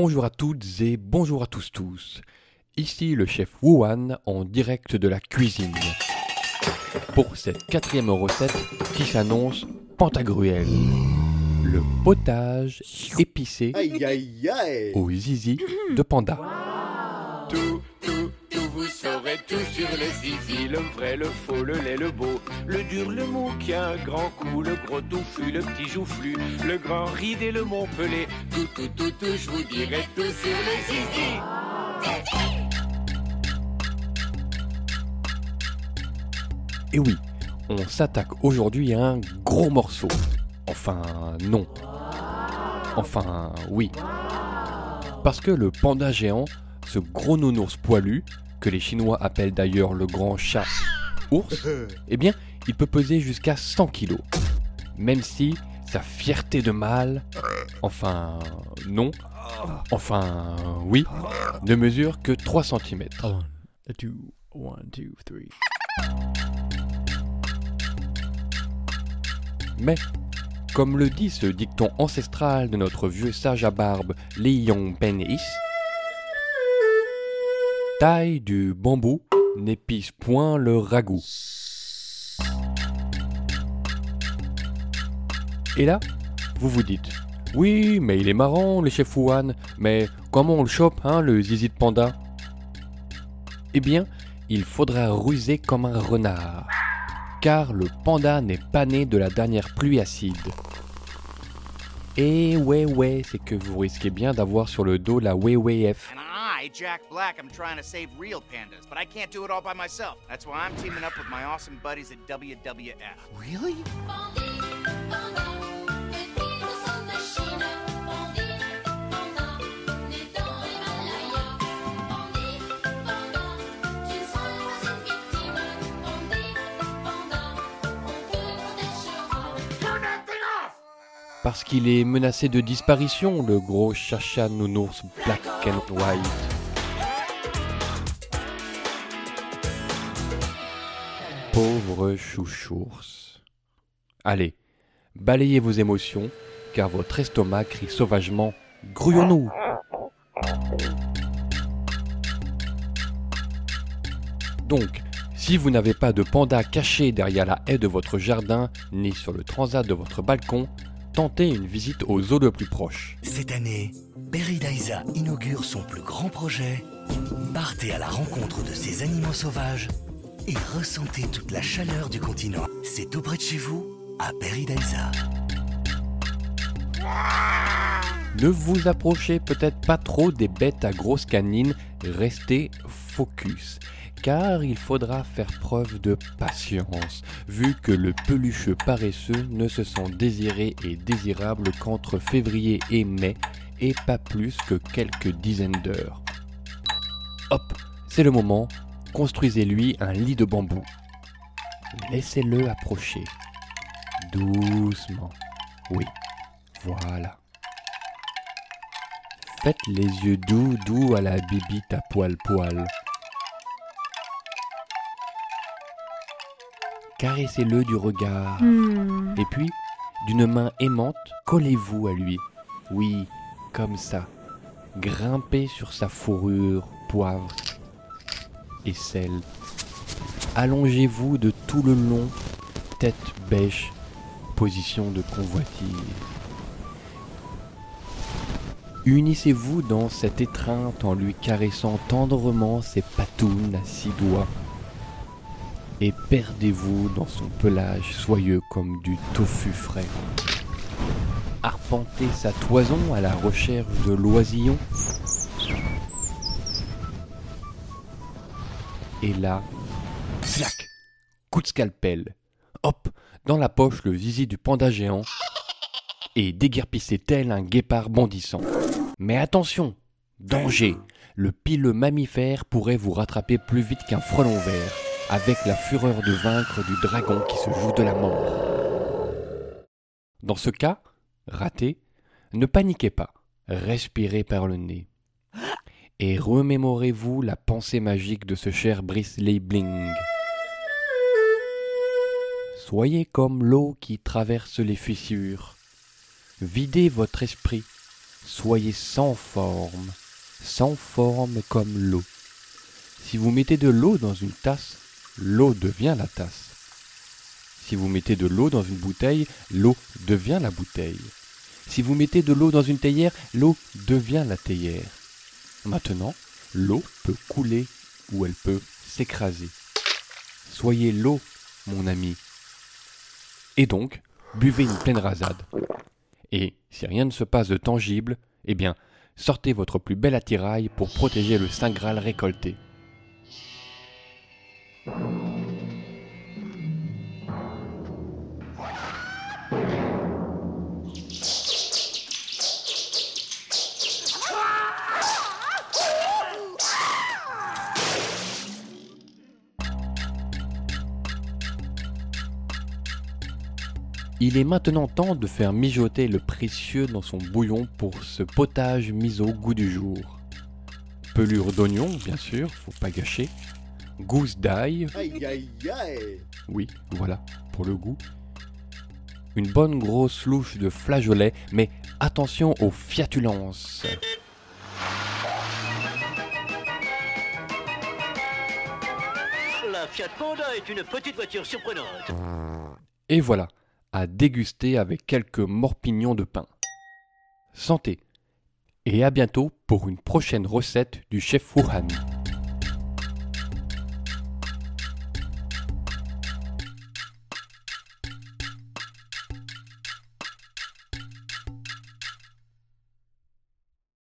Bonjour à toutes et bonjour à tous tous. Ici le chef Wuhan en direct de la cuisine. Pour cette quatrième recette qui s'annonce Pantagruel. Le potage épicé Aïe aïe aïe au zizi de panda. Tout, tout, tout, vous saurez tout sur le zizi, le vrai, le faux, le laid, le beau, le dur, le mou qui a un grand cou, le gros touffu, le petit joufflu, le grand ride et le montpelé. Tout, tout, tout, tout, je vous dirai tout sur le zizi. Et oui, on s'attaque aujourd'hui à un gros morceau. Enfin, non. Enfin, oui. Parce que le panda géant, ce gros nounours poilu, que les Chinois appellent d'ailleurs le grand chat ours, eh bien, il peut peser jusqu'à 100 kilos. Même si sa fierté de mâle, enfin, non, enfin, oui, ne mesure que 3 cm. One, two, one, two, three. Mais, comme le dit ce dicton ancestral de notre vieux sage à barbe Léon Penis, taille du bambou n'épice point le ragoût. Et là, vous vous dites, oui, mais il est marrant le chef Wuhan, mais comment on le chope, hein, le zizi de panda? Eh bien, il faudra ruser comme un renard car le panda n'est pas né de la dernière pluie acide. Et ouais ouais, c'est que vous risquez bien d'avoir sur le dos la WWF. Jack Black, I'm trying to save real pandas, but I can't do it all by myself. That's why I'm teaming up with my awesome buddies at WWF. Really? Parce qu'il est menacé de disparition, le gros chacha nounours black and white. Pauvre chouchours. Allez, balayez vos émotions, car votre estomac crie sauvagement Grouillons-nous Donc, si vous n'avez pas de panda caché derrière la haie de votre jardin, ni sur le transat de votre balcon, tentez une visite au zoo le plus proche. Cette année, Peridaisa inaugure son plus grand projet. Partez à la rencontre de ces animaux sauvages et ressentez toute la chaleur du continent. C'est tout près de chez vous, à Peridaisa. Ne vous approchez peut-être pas trop des bêtes à grosses canines, restez focus. Car il faudra faire preuve de patience, vu que le pelucheux paresseux ne se sent désiré et désirable qu'entre février et mai, et pas plus que quelques dizaines d'heures. Hop, c'est le moment, construisez-lui un lit de bambou. Laissez-le approcher. Doucement. Oui, voilà. Faites les yeux doux, doux à la bibite à poil-poil. Caressez-le du regard. Et puis, d'une main aimante, collez-vous à lui. Oui, comme ça. Grimpez sur sa fourrure, poivre Allongez-vous de tout le long, tête bêche, position de convoitise. Unissez-vous dans cette étreinte en lui caressant tendrement ses patounes à six doigts et perdez-vous dans son pelage soyeux comme du tofu frais. Arpentez sa toison à la recherche de l'oisillon. Et là, flac, coup de scalpel. Hop, dans la poche le zizi du panda géant et déguerpissez tel un guépard bondissant. Mais attention, danger, le pileux mammifère pourrait vous rattraper plus vite qu'un frelon vert avec la fureur de vaincre du dragon qui se joue de la mort. Dans ce cas, raté, ne paniquez pas, respirez par le nez. Et remémorez-vous la pensée magique de ce cher Brice Bling. Soyez comme l'eau qui traverse les fissures. Videz votre esprit, Soyez sans forme, sans forme comme l'eau. Si vous mettez de l'eau dans une tasse, l'eau devient la tasse. Si vous mettez de l'eau dans une bouteille, l'eau devient la bouteille. Si vous mettez de l'eau dans une théière, l'eau devient la théière. Maintenant, l'eau peut couler ou elle peut s'écraser. Soyez l'eau, mon ami. Et donc, buvez une pleine rasade. Et si rien ne se passe de tangible, eh bien, sortez votre plus bel attirail pour protéger le Saint Graal récolté. Il est maintenant temps de faire mijoter le précieux dans son bouillon pour ce potage mis au goût du jour. Pelure d'oignon, bien sûr, faut pas gâcher. Gousse d'ail, Aïe aïe aïe oui, voilà, pour le goût. Une bonne grosse louche de flageolet, mais attention aux fiatulences. La Fiat Panda est une petite voiture surprenante. Et voilà, à déguster avec quelques morpignons de pain. Santé Et à bientôt pour une prochaine recette du chef Wuhan.